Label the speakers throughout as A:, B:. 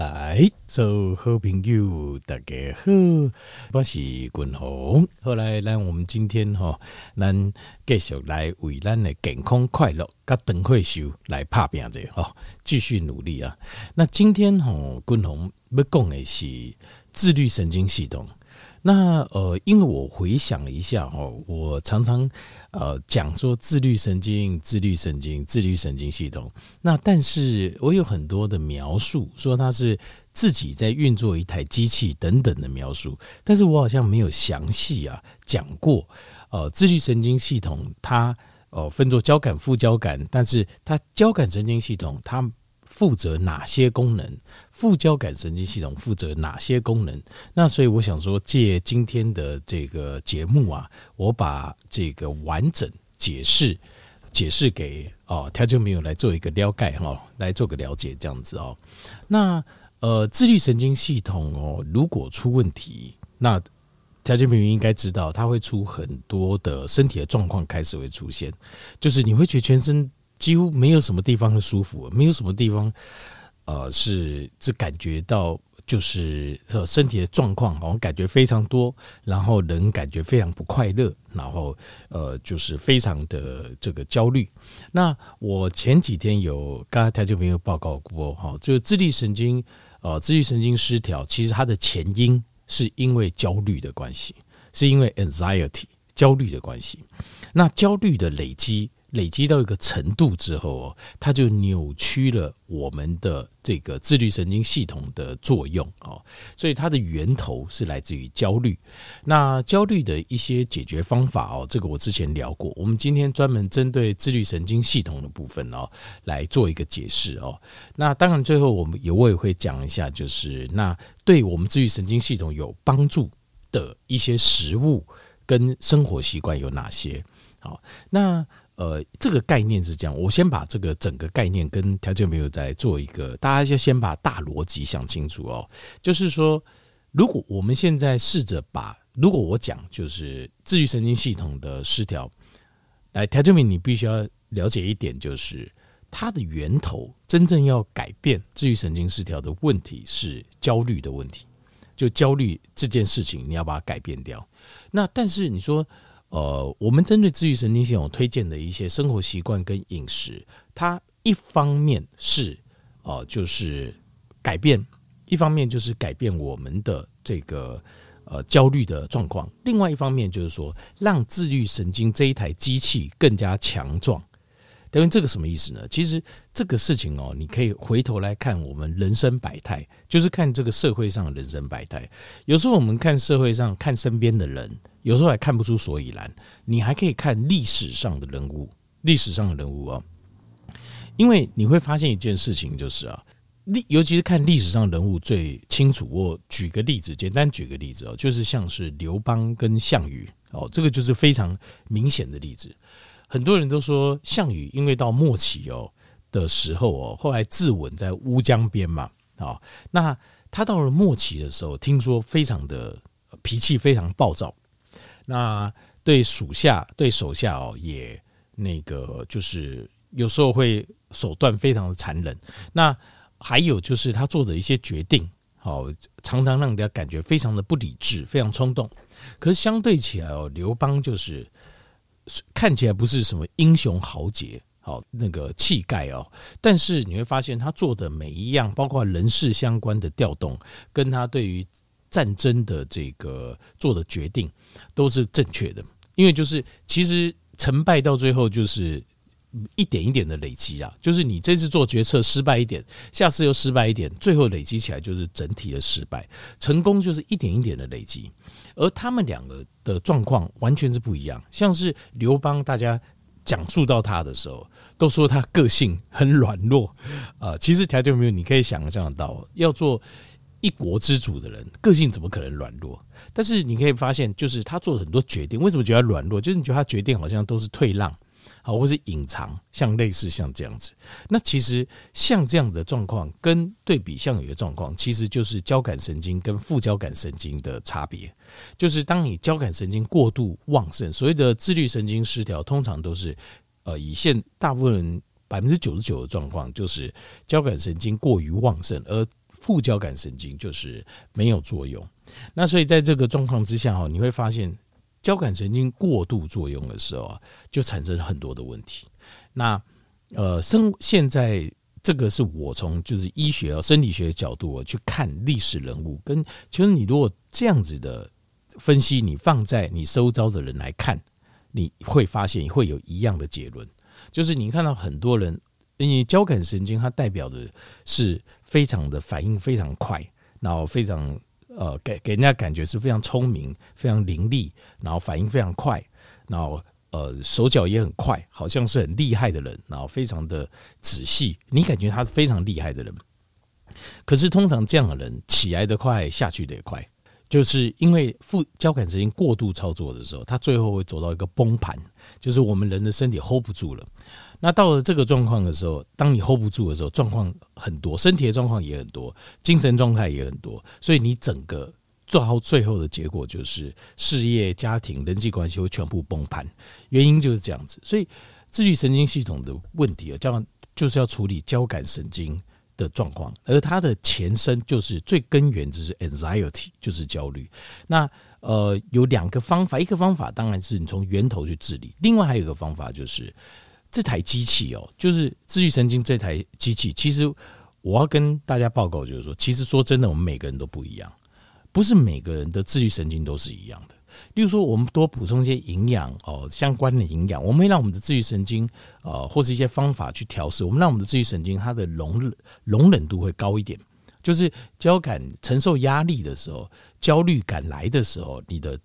A: 来，做好朋友，大家好，我是君鸿。后来，咱我们今天吼，咱继续来为咱的健康快乐，跟邓惠秀来拍拼者吼，继续努力啊。那今天吼，君鸿要讲的是自律神经系统。那呃，因为我回想一下哦，我常常呃讲说自律神经、自律神经、自律神经系统。那但是我有很多的描述，说它是自己在运作一台机器等等的描述，但是我好像没有详细啊讲过。呃，自律神经系统它呃分作交感、副交感，但是它交感神经系统它。负责哪些功能？副交感神经系统负责哪些功能？那所以我想说，借今天的这个节目啊，我把这个完整解释解释给哦，听众朋友来做一个了解哈，来做个了解这样子哦。那呃，自律神经系统哦，如果出问题，那听众朋友应该知道，它会出很多的身体的状况开始会出现，就是你会觉得全身。几乎没有什么地方是舒服，没有什么地方，呃，是只感觉到就是身体的状况好像感觉非常多，然后人感觉非常不快乐，然后呃，就是非常的这个焦虑。那我前几天有刚才他就没有报告过哈，就是自律神经呃，自律神经失调，其实它的前因是因为焦虑的关系，是因为 anxiety 焦虑的关系。那焦虑的累积。累积到一个程度之后哦，它就扭曲了我们的这个自律神经系统的作用哦，所以它的源头是来自于焦虑。那焦虑的一些解决方法哦，这个我之前聊过。我们今天专门针对自律神经系统的部分哦，来做一个解释哦。那当然最后我们也我也会讲一下，就是那对我们自律神经系统有帮助的一些食物跟生活习惯有哪些？好，那。呃，这个概念是这样，我先把这个整个概念跟条件没有再做一个，大家就先把大逻辑想清楚哦。就是说，如果我们现在试着把，如果我讲就是自律神经系统的失调，来，条件明，你必须要了解一点，就是它的源头真正要改变自律神经失调的问题是焦虑的问题，就焦虑这件事情你要把它改变掉。那但是你说。呃，我们针对自律神经系统推荐的一些生活习惯跟饮食，它一方面是呃，就是改变，一方面就是改变我们的这个呃焦虑的状况，另外一方面就是说，让自律神经这一台机器更加强壮。等于这个什么意思呢？其实这个事情哦，你可以回头来看我们人生百态，就是看这个社会上的人生百态。有时候我们看社会上，看身边的人，有时候还看不出所以然。你还可以看历史上的人物，历史上的人物啊，因为你会发现一件事情，就是啊，历尤其是看历史上人物最清楚。我举个例子，简单举个例子哦，就是像是刘邦跟项羽哦，这个就是非常明显的例子。很多人都说项羽因为到末期哦的时候哦，后来自刎在乌江边嘛，啊，那他到了末期的时候，听说非常的脾气非常暴躁，那对属下对手下哦也那个就是有时候会手段非常的残忍，那还有就是他做的一些决定，哦，常常让人家感觉非常的不理智，非常冲动。可是相对起来哦，刘邦就是。看起来不是什么英雄豪杰，好那个气概哦，但是你会发现他做的每一样，包括人事相关的调动，跟他对于战争的这个做的决定都是正确的，因为就是其实成败到最后就是。一点一点的累积啊，就是你这次做决策失败一点，下次又失败一点，最后累积起来就是整体的失败。成功就是一点一点的累积，而他们两个的状况完全是不一样。像是刘邦，大家讲述到他的时候，都说他个性很软弱啊。其实条件没有，你可以想象到，要做一国之主的人，个性怎么可能软弱？但是你可以发现，就是他做了很多决定，为什么觉得软弱？就是你觉得他决定好像都是退让。好，或是隐藏，像类似像这样子，那其实像这样的状况，跟对比像有的状况，其实就是交感神经跟副交感神经的差别。就是当你交感神经过度旺盛，所谓的自律神经失调，通常都是呃，以现大部分人百分之九十九的状况，就是交感神经过于旺盛，而副交感神经就是没有作用。那所以在这个状况之下哈，你会发现交感神经过度作用的时候啊，就产生很多的问题。那呃，生现在这个是我从就是医学啊、生理学的角度去看历史人物，跟其实你如果这样子的分析，你放在你收招的人来看，你会发现会有一样的结论，就是你看到很多人，因为交感神经它代表的是非常的反应非常快，然后非常呃给给人家感觉是非常聪明、非常伶俐，然后反应非常快，然后。呃，手脚也很快，好像是很厉害的人，然后非常的仔细，你感觉他非常厉害的人。可是通常这样的人起来的快，下去的也快，就是因为副交感神经过度操作的时候，它最后会走到一个崩盘，就是我们人的身体 hold 不住了。那到了这个状况的时候，当你 hold 不住的时候，状况很多，身体的状况也很多，精神状态也很多，所以你整个。做好最后的结果就是事业、家庭、人际关系会全部崩盘，原因就是这样子。所以自律神经系统的问题啊，这样就是要处理交感神经的状况，而它的前身就是最根源就是 anxiety，就是焦虑。那呃有两个方法，一个方法当然是你从源头去治理，另外还有一个方法就是这台机器哦，就是自律神经这台机器。其实我要跟大家报告，就是说，其实说真的，我们每个人都不一样。不是每个人的自律神经都是一样的。例如说，我们多补充一些营养哦，相关的营养，我们会让我们的自律神经呃，或是一些方法去调试，我们让我们的自律神经它的容容忍度会高一点。就是交感承受压力的时候，焦虑感来的时候，你的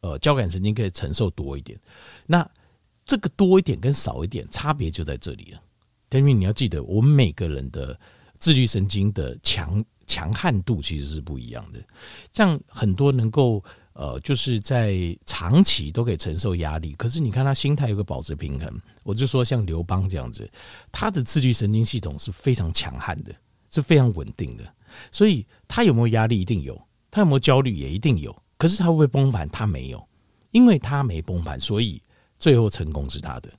A: 呃交感神经可以承受多一点。那这个多一点跟少一点差别就在这里了。因为你要记得，我们每个人的自律神经的强。强悍度其实是不一样的，像很多能够呃，就是在长期都可以承受压力，可是你看他心态有个保持平衡。我就说像刘邦这样子，他的自律神经系统是非常强悍的，是非常稳定的，所以他有没有压力一定有，他有没有焦虑也一定有，可是他会不会崩盘？他没有，因为他没崩盘，所以最后成功是他的。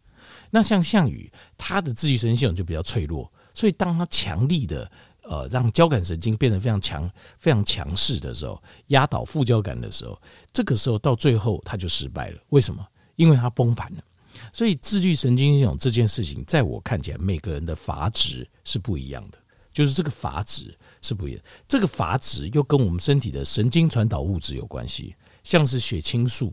A: 那像项羽，他的自律神经系统就比较脆弱，所以当他强力的。呃，让交感神经变得非常强、非常强势的时候，压倒副交感的时候，这个时候到最后他就失败了。为什么？因为它崩盘了。所以自律神经系统这件事情，在我看起来，每个人的阀值是不一样的，就是这个阀值是不一样。这个阀值又跟我们身体的神经传导物质有关系，像是血清素，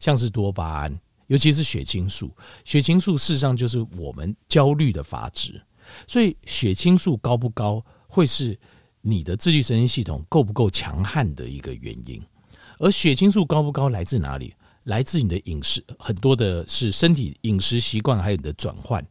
A: 像是多巴胺，尤其是血清素。血清素事实上就是我们焦虑的阀值，所以血清素高不高？会是你的自律神经系统够不够强悍的一个原因，而血清素高不高来自哪里？来自你的饮食，很多的是身体饮食习惯，还有你的转换。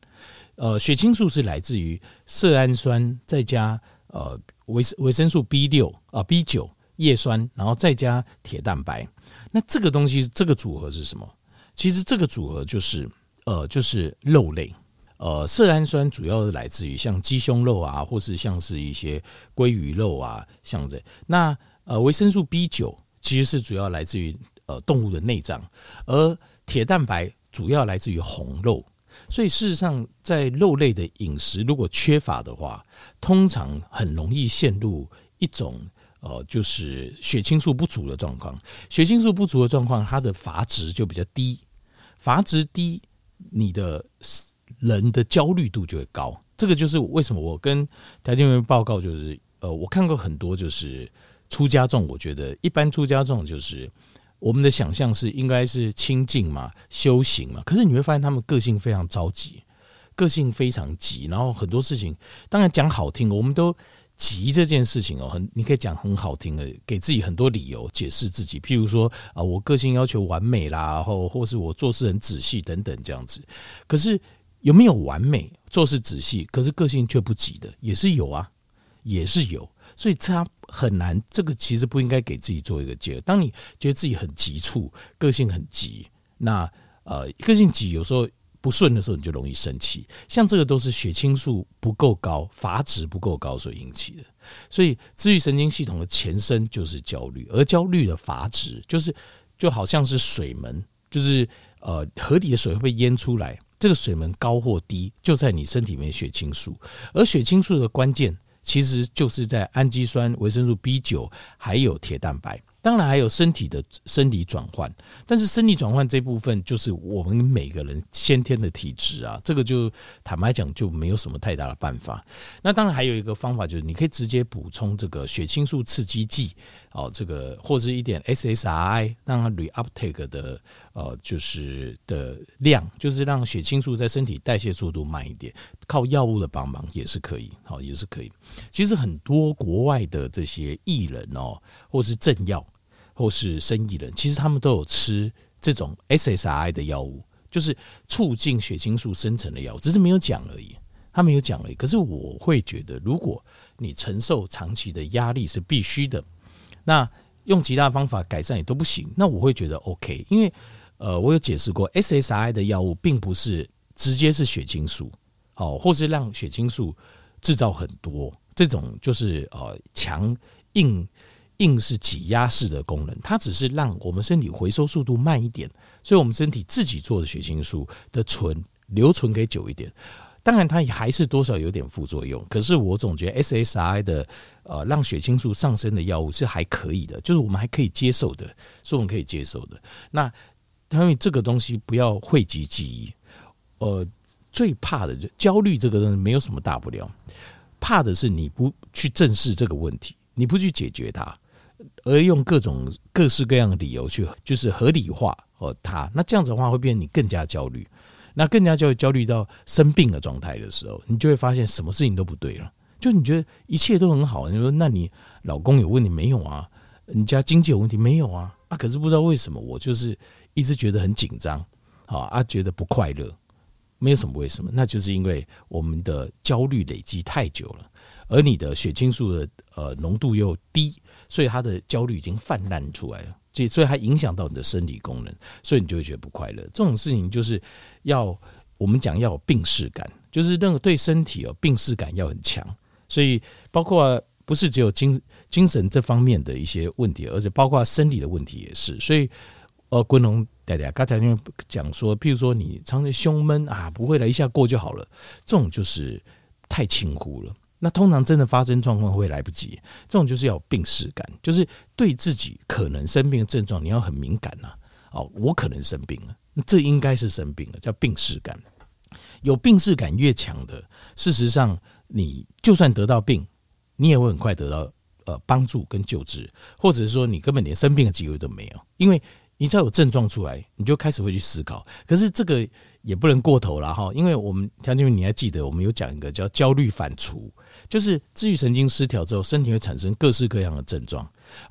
A: 呃，血清素是来自于色氨酸，再加呃维维生素 B 六啊 B 九叶酸，然后再加铁蛋白。那这个东西，这个组合是什么？其实这个组合就是呃，就是肉类。呃，色氨酸主要是来自于像鸡胸肉啊，或是像是一些鲑鱼肉啊，像这。那呃，维生素 B 九其实是主要来自于呃动物的内脏，而铁蛋白主要来自于红肉。所以事实上，在肉类的饮食如果缺乏的话，通常很容易陷入一种呃，就是血清素不足的状况。血清素不足的状况，它的阀值就比较低，阀值低，你的。人的焦虑度就会高，这个就是为什么我跟台电员报告，就是呃，我看过很多就是出家众，我觉得一般出家众就是我们的想象是应该是清静嘛、修行嘛，可是你会发现他们个性非常着急，个性非常急，然后很多事情当然讲好听，我们都急这件事情哦，很你可以讲很好听的，给自己很多理由解释自己，譬如说啊，我个性要求完美啦，然后或是我做事很仔细等等这样子，可是。有没有完美做事仔细，可是个性却不急的，也是有啊，也是有，所以他很难。这个其实不应该给自己做一个结。当你觉得自己很急促，个性很急，那呃，个性急有时候不顺的时候，你就容易生气。像这个都是血清素不够高、阀值不够高所引起的。所以自律神经系统的前身就是焦虑，而焦虑的阀值就是就好像是水门，就是呃河里的水会被淹出来。这个水门高或低，就在你身体里面血清素，而血清素的关键其实就是在氨基酸、维生素 B 九还有铁蛋白。当然还有身体的生理转换，但是生理转换这部分就是我们每个人先天的体质啊，这个就坦白讲就没有什么太大的办法。那当然还有一个方法就是你可以直接补充这个血清素刺激剂哦，这个或者一点 SSRI 让它 reuptake 的呃就是的量，就是让血清素在身体代谢速度慢一点，靠药物的帮忙也是可以，好也是可以。其实很多国外的这些艺人哦，或是政要。或是生意人，其实他们都有吃这种 SSRI 的药物，就是促进血清素生成的药物，只是没有讲而已。他没有讲而已。可是我会觉得，如果你承受长期的压力是必须的，那用其他方法改善也都不行。那我会觉得 OK，因为呃，我有解释过，SSRI 的药物并不是直接是血清素，哦，或是让血清素制造很多这种，就是呃强硬。硬是挤压式的功能，它只是让我们身体回收速度慢一点，所以我们身体自己做的血清素的存留存可以久一点。当然，它也还是多少有点副作用。可是我总觉得 SSRI 的呃让血清素上升的药物是还可以的，就是我们还可以接受的，是我们可以接受的。那因为这个东西不要讳疾忌医，呃，最怕的就焦虑这个东西没有什么大不了，怕的是你不去正视这个问题，你不去解决它。而用各种各式各样的理由去，就是合理化哦，它那这样子的话会变成你更加焦虑，那更加就会焦虑到生病的状态的时候，你就会发现什么事情都不对了。就你觉得一切都很好，你说那你老公有问题没有啊？你家经济有问题没有啊？啊，可是不知道为什么我就是一直觉得很紧张，好啊，觉得不快乐，没有什么为什么，那就是因为我们的焦虑累积太久了，而你的血清素的呃浓度又低。所以他的焦虑已经泛滥出来了，所以它影响到你的生理功能，所以你就会觉得不快乐。这种事情就是要我们讲要有病视感，就是任何对身体有病视感要很强。所以包括不是只有精精神这方面的一些问题，而且包括生理的问题也是。所以呃，昆龙大家刚才因为讲说，譬如说你常常胸闷啊，不会了，一下过就好了，这种就是太轻忽了。那通常真的发生状况会来不及，这种就是要有病视感，就是对自己可能生病的症状你要很敏感呐。哦，我可能生病了，那这应该是生病了，叫病视感。有病视感越强的，事实上你就算得到病，你也会很快得到呃帮助跟救治，或者是说你根本连生病的机会都没有，因为你只要有症状出来，你就开始会去思考。可是这个。也不能过头了哈，因为我们条件你还记得，我们有讲一个叫焦虑反刍，就是自愈神经失调之后，身体会产生各式各样的症状，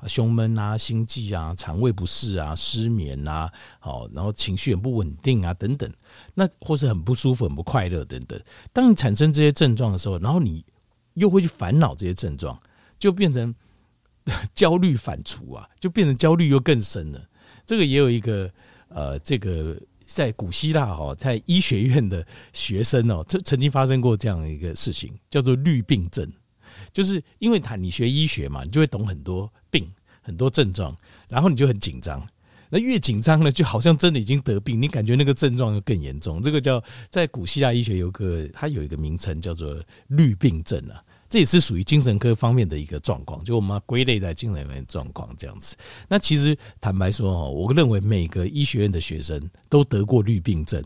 A: 胸闷啊、心悸啊、肠胃不适啊、失眠啊，好，然后情绪很不稳定啊等等，那或是很不舒服、很不快乐等等。当你产生这些症状的时候，然后你又会去烦恼这些症状，就变成 焦虑反刍啊，就变成焦虑又更深了。这个也有一个呃，这个。在古希腊哦，在医学院的学生哦，这曾经发生过这样一个事情，叫做绿病症，就是因为他你学医学嘛，你就会懂很多病、很多症状，然后你就很紧张。那越紧张呢，就好像真的已经得病，你感觉那个症状就更严重。这个叫在古希腊医学有个，它有一个名称叫做绿病症啊。这也是属于精神科方面的一个状况，就我们归类在精神方面状况这样子。那其实坦白说哦，我认为每个医学院的学生都得过绿病症，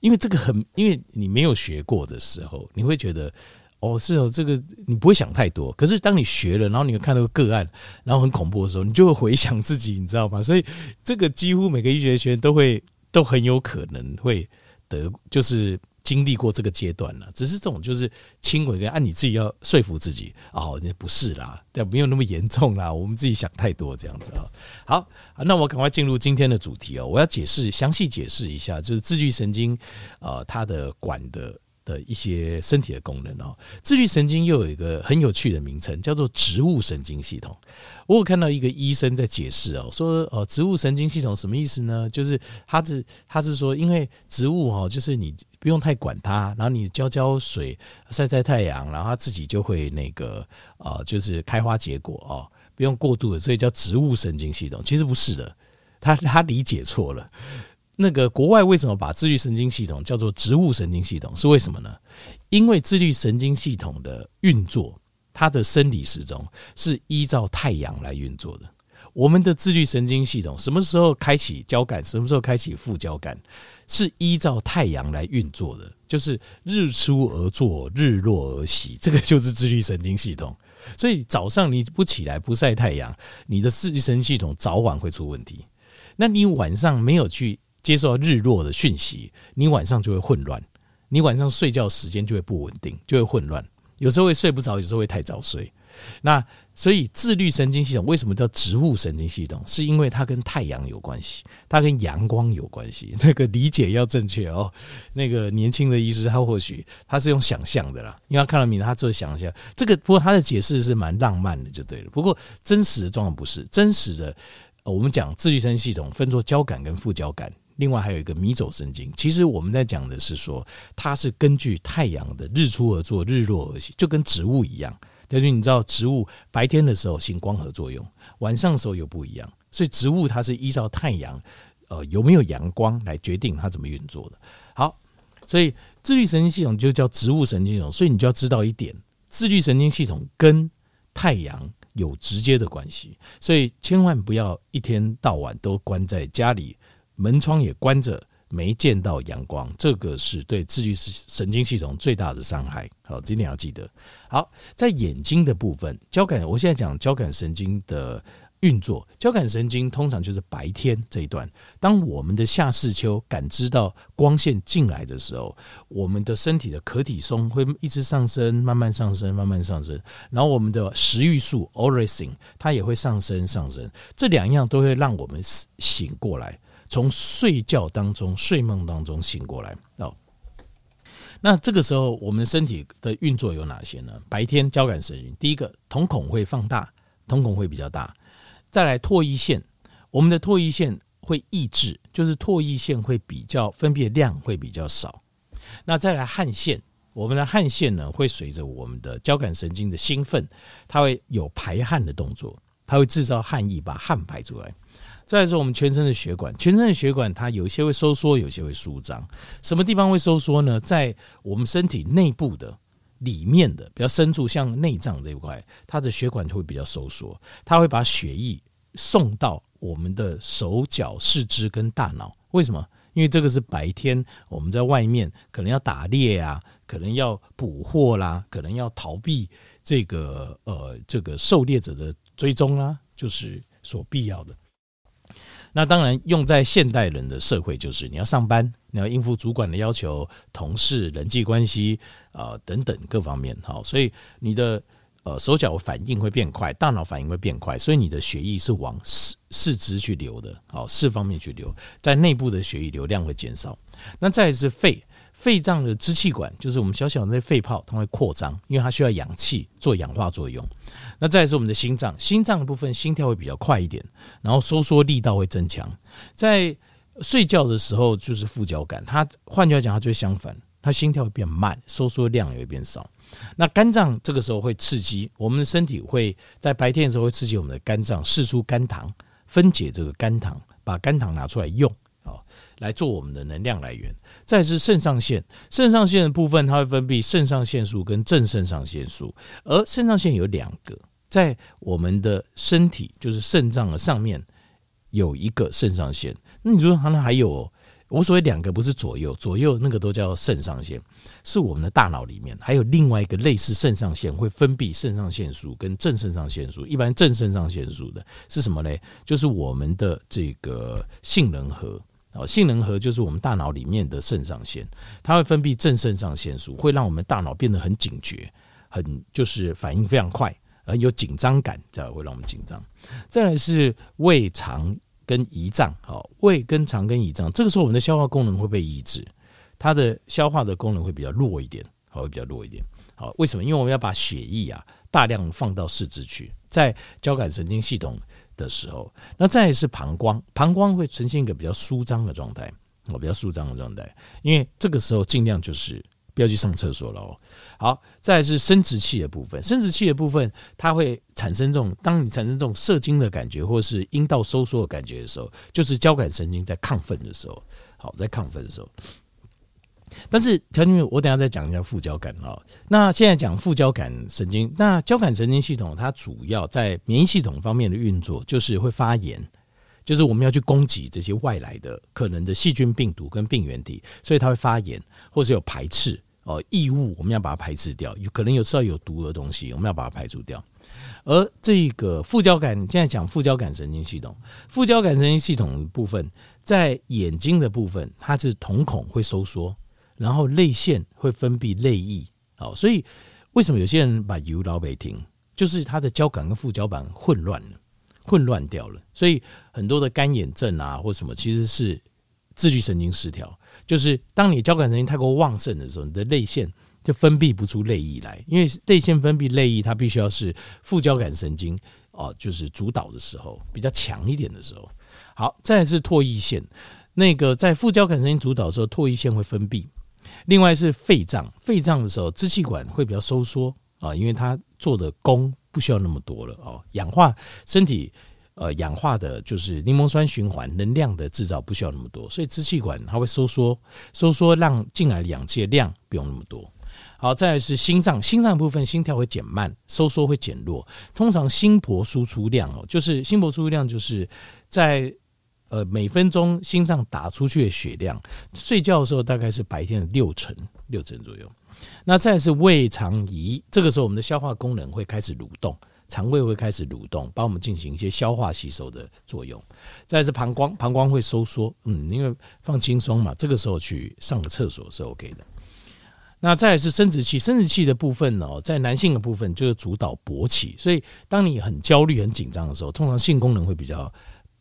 A: 因为这个很，因为你没有学过的时候，你会觉得哦，是哦，这个你不会想太多。可是当你学了，然后你会看到个案，然后很恐怖的时候，你就会回想自己，你知道吗？所以这个几乎每个医学学院都会都很有可能会得，就是。经历过这个阶段了，只是这种就是轻微的，按你自己要说服自己哦，那不是啦，但，没有那么严重啦，我们自己想太多这样子啊。好，那我赶快进入今天的主题哦，我要解释详细解释一下，就是自律神经呃它的管的的一些身体的功能哦。自律神经又有一个很有趣的名称，叫做植物神经系统。我有看到一个医生在解释哦，说哦，植物神经系统什么意思呢？就是他是他是说，因为植物哦，就是你不用太管它，然后你浇浇水、晒晒太阳，然后它自己就会那个呃，就是开花结果哦，不用过度的，所以叫植物神经系统。其实不是的，他他理解错了。那个国外为什么把自律神经系统叫做植物神经系统？是为什么呢？因为自律神经系统的运作。它的生理时钟是依照太阳来运作的。我们的自律神经系统什么时候开启交感，什么时候开启副交感，是依照太阳来运作的，就是日出而作，日落而息，这个就是自律神经系统。所以早上你不起来不晒太阳，你的自律神经系统早晚会出问题。那你晚上没有去接受日落的讯息，你晚上就会混乱，你晚上睡觉时间就会不稳定，就会混乱，有时候会睡不着，有时候会太早睡。那所以自律神经系统为什么叫植物神经系统？是因为它跟太阳有关系，它跟阳光有关系。这个理解要正确哦。那个年轻的医师他或许他是用想象的啦，因为他看到名字，他做想象。这个不过他的解释是蛮浪漫的，就对了。不过真实的状况不是真实的。我们讲自律神经系统分作交感跟副交感，另外还有一个迷走神经。其实我们在讲的是说，它是根据太阳的日出而作，日落而息，就跟植物一样。但是你知道，植物白天的时候行光合作用，晚上的时候又不一样，所以植物它是依照太阳，呃，有没有阳光来决定它怎么运作的。好，所以自律神经系统就叫植物神经系统，所以你就要知道一点，自律神经系统跟太阳有直接的关系，所以千万不要一天到晚都关在家里，门窗也关着。没见到阳光，这个是对自律神经系统最大的伤害。好，今天要记得。好，在眼睛的部分，交感，我现在讲交感神经的运作。交感神经通常就是白天这一段，当我们的下视丘感知到光线进来的时候，我们的身体的可体松会一直上升，慢慢上升，慢慢上升。然后我们的食欲素 orexin 它也会上升，上升。这两样都会让我们醒过来。从睡觉当中、睡梦当中醒过来哦，那这个时候我们身体的运作有哪些呢？白天交感神经，第一个瞳孔会放大，瞳孔会比较大。再来唾液腺，我们的唾液腺会抑制，就是唾液腺会比较分泌量会比较少。那再来汗腺，我们的汗腺呢会随着我们的交感神经的兴奋，它会有排汗的动作，它会制造汗液，把汗排出来。再来说，我们全身的血管，全身的血管它有一些会收缩，有些会舒张。什么地方会收缩呢？在我们身体内部的里面的比较深处，像内脏这一块，它的血管就会比较收缩，它会把血液送到我们的手脚、四肢跟大脑。为什么？因为这个是白天我们在外面可能要打猎啊，可能要捕获啦，可能要逃避这个呃这个狩猎者的追踪啦，就是所必要的。那当然，用在现代人的社会，就是你要上班，你要应付主管的要求、同事、人际关系啊、等等各方面。好，所以你的呃手脚反应会变快，大脑反应会变快，所以你的血液是往四四肢去流的，好，四方面去流，在内部的血液流量会减少。那再是肺。肺脏的支气管就是我们小小的那肺泡，它会扩张，因为它需要氧气做氧化作用。那再是我们的心脏，心脏的部分心跳会比较快一点，然后收缩力道会增强。在睡觉的时候就是副交感，它换句话讲，它就会相反，它心跳会变慢，收缩量也会变少。那肝脏这个时候会刺激我们的身体，会在白天的时候会刺激我们的肝脏释出肝糖，分解这个肝糖，把肝糖拿出来用。来做我们的能量来源。再是肾上腺，肾上腺的部分，它会分泌肾上腺素跟正肾上腺素。而肾上腺有两个，在我们的身体，就是肾脏的上面有一个肾上腺。那你说它那还有，我所谓两个不是左右，左右那个都叫肾上腺，是我们的大脑里面还有另外一个类似肾上腺会分泌肾上腺素跟正肾上腺素。一般正肾上腺素的是什么呢？就是我们的这个杏仁核。哦，性能核就是我们大脑里面的肾上腺，它会分泌正肾上腺素，会让我们大脑变得很警觉，很就是反应非常快，而有紧张感，这样会让我们紧张。再来是胃肠跟胰脏，好，胃跟肠跟胰脏，这个时候我们的消化功能会被抑制，它的消化的功能会比较弱一点，好，会比较弱一点。好，为什么？因为我们要把血液啊大量放到四肢去，在交感神经系统。的时候，那再是膀胱，膀胱会呈现一个比较舒张的状态，哦，比较舒张的状态，因为这个时候尽量就是不要去上厕所了哦。好，再是生殖器的部分，生殖器的部分它会产生这种，当你产生这种射精的感觉，或是阴道收缩的感觉的时候，就是交感神经在亢奋的时候。好，在亢奋的时候，但是条件我等下再讲一下副交感啊。那现在讲副交感神经，那交感神经系统它主要在免疫系统方面的运作，就是会发炎，就是我们要去攻击这些外来的可能的细菌、病毒跟病原体，所以它会发炎，或是有排斥哦异物，我们要把它排斥掉。有可能有时候有毒的东西，我们要把它排除掉。而这个副交感，现在讲副交感神经系统，副交感神经系统部分，在眼睛的部分，它是瞳孔会收缩。然后泪腺会分泌泪液，好，所以为什么有些人把油老北停，就是他的交感跟副交感混乱了，混乱掉了，所以很多的干眼症啊或什么，其实是自律神经失调，就是当你交感神经太过旺盛的时候，你的泪腺就分泌不出泪液来，因为泪腺分泌泪液，它必须要是副交感神经哦，就是主导的时候，比较强一点的时候。好，再来是唾液腺，那个在副交感神经主导的时候，唾液腺会分泌。另外是肺脏，肺脏的时候支气管会比较收缩啊，因为它做的功不需要那么多了哦，氧化身体呃氧化的就是柠檬酸循环能量的制造不需要那么多，所以支气管它会收缩，收缩让进来的氧气的量不用那么多。好，再来是心脏，心脏部分心跳会减慢，收缩会减弱，通常心搏输出量哦，就是心搏输出量就是在。呃，每分钟心脏打出去的血量，睡觉的时候大概是白天的六成，六成左右。那再是胃肠仪，这个时候我们的消化功能会开始蠕动，肠胃会开始蠕动，帮我们进行一些消化吸收的作用。再是膀胱，膀胱会收缩，嗯，因为放轻松嘛，这个时候去上个厕所是 OK 的。那再是生殖器，生殖器的部分呢，在男性的部分就是主导勃起，所以当你很焦虑、很紧张的时候，通常性功能会比较。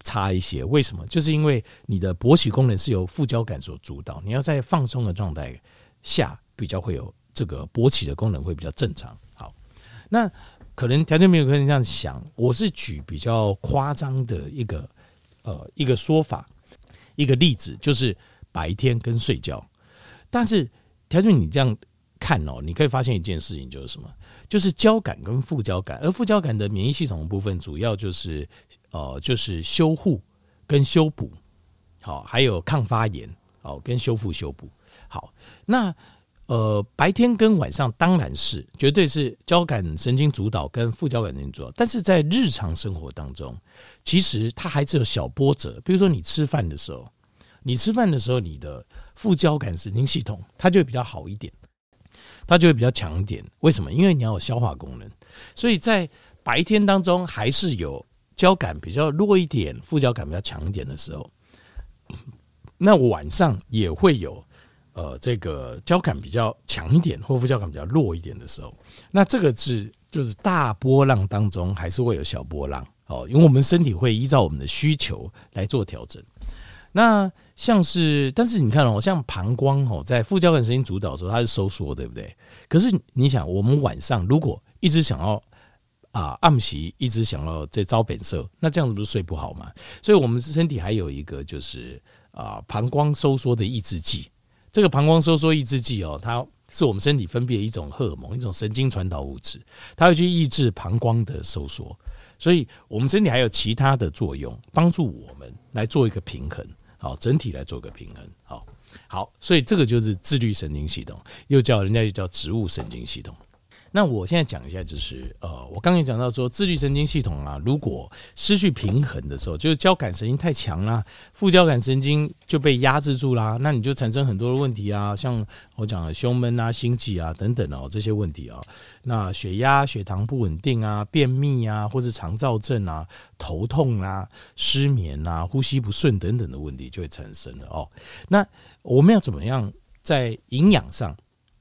A: 差一些，为什么？就是因为你的勃起功能是由副交感所主导，你要在放松的状态下，比较会有这个勃起的功能会比较正常。好，那可能条件没有可能这样想，我是举比较夸张的一个呃一个说法，一个例子，就是白天跟睡觉，但是条件你这样看哦，你可以发现一件事情，就是什么？就是交感跟副交感，而副交感的免疫系统的部分，主要就是呃，就是修护跟修补，好，还有抗发炎，好，跟修复修补。好，那呃，白天跟晚上当然是绝对是交感神经主导跟副交感神经主导，但是在日常生活当中，其实它还是有小波折。比如说你吃饭的时候，你吃饭的时候，你的副交感神经系统它就会比较好一点。它就会比较强一点，为什么？因为你要有消化功能，所以在白天当中还是有交感比较弱一点，副交感比较强一点的时候，那晚上也会有呃这个交感比较强一点，或副交感比较弱一点的时候，那这个是就是大波浪当中还是会有小波浪哦，因为我们身体会依照我们的需求来做调整。那像是，但是你看哦，像膀胱哦，在副交感神经主导的时候，它是收缩，对不对？可是你想，我们晚上如果一直想要啊暗时，一直想要在招本色，那这样子不是睡不好吗？所以我们身体还有一个就是啊膀胱收缩的抑制剂。这个膀胱收缩抑制剂哦，它是我们身体分泌的一种荷尔蒙，一种神经传导物质，它会去抑制膀胱的收缩。所以我们身体还有其他的作用，帮助我们来做一个平衡。好，整体来做个平衡。好，好，所以这个就是自律神经系统，又叫人家又叫植物神经系统。那我现在讲一下，就是呃，我刚才讲到说，自律神经系统啊，如果失去平衡的时候，就是交感神经太强啦，副交感神经就被压制住啦，那你就产生很多的问题啊，像我讲的胸闷啊、心悸啊等等哦，这些问题啊，那血压、血糖不稳定啊、便秘啊，或是肠躁症啊、头痛啊、失眠啊、呼吸不顺等等的问题就会产生了哦。那我们要怎么样在营养上？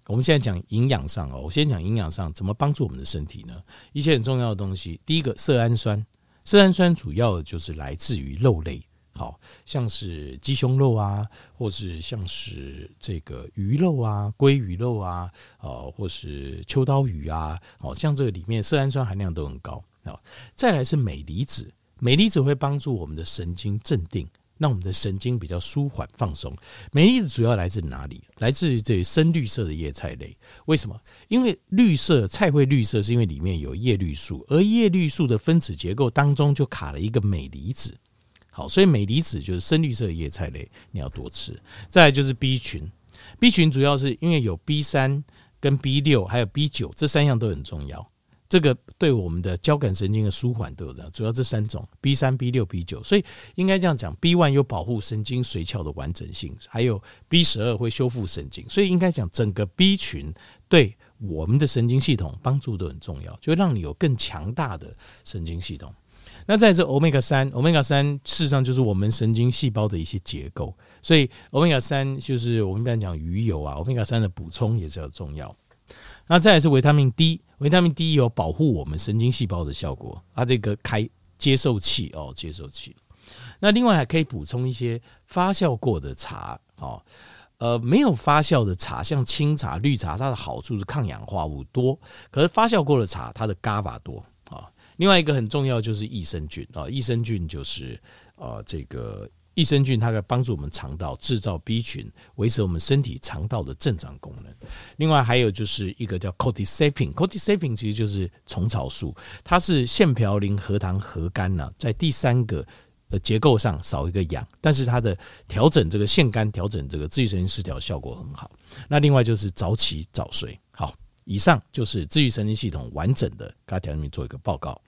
A: 我们现在讲营养上哦，我先讲营养上怎么帮助我们的身体呢？一些很重要的东西，第一个色氨酸，色氨酸主要就是来自于肉类，好像是鸡胸肉啊，或是像是这个鱼肉啊、鲑鱼肉啊，哦，或是秋刀鱼啊，哦，像这个里面色氨酸含量都很高啊。再来是镁离子，镁离子会帮助我们的神经镇定。让我们的神经比较舒缓放松。镁离子主要来自哪里？来自于这深绿色的叶菜类。为什么？因为绿色菜会绿色，是因为里面有叶绿素，而叶绿素的分子结构当中就卡了一个镁离子。好，所以镁离子就是深绿色的叶菜类，你要多吃。再来就是 B 群 B 群主要是因为有 B 三跟 B 六还有 B 九这三样都很重要，这个对我们的交感神经的舒缓都有这样，主要这三种 B 三、B 六、B 九，所以应该这样讲，B one 有保护神经髓鞘的完整性，还有 B 十二会修复神经，所以应该讲整个 B 群对我们的神经系统帮助都很重要，就让你有更强大的神经系统。那再是 Omega 三，Omega 三事实上就是我们神经细胞的一些结构，所以 Omega 三就是我们刚才讲鱼油啊，Omega 三的补充也是要重要。那再来是维他命 D，维他命 D 有保护我们神经细胞的效果，它这个开接受器哦，接受器。那另外还可以补充一些发酵过的茶哦，呃，没有发酵的茶，像清茶、绿茶，它的好处是抗氧化物多，可是发酵过的茶，它的 GABA 多。另外一个很重要就是益生菌啊，益生菌就是呃这个益生菌，它可以帮助我们肠道制造 B 群，维持我们身体肠道的正常功能。另外还有就是一个叫 cordyceps，cordyceps 其实就是虫草素，它是腺嘌呤核糖核苷呢，在第三个呃结构上少一个氧，但是它的调整这个腺苷调整这个自愈神经失调效果很好。那另外就是早起早睡。好，以上就是自愈神经系统完整的，给大家做一个报告。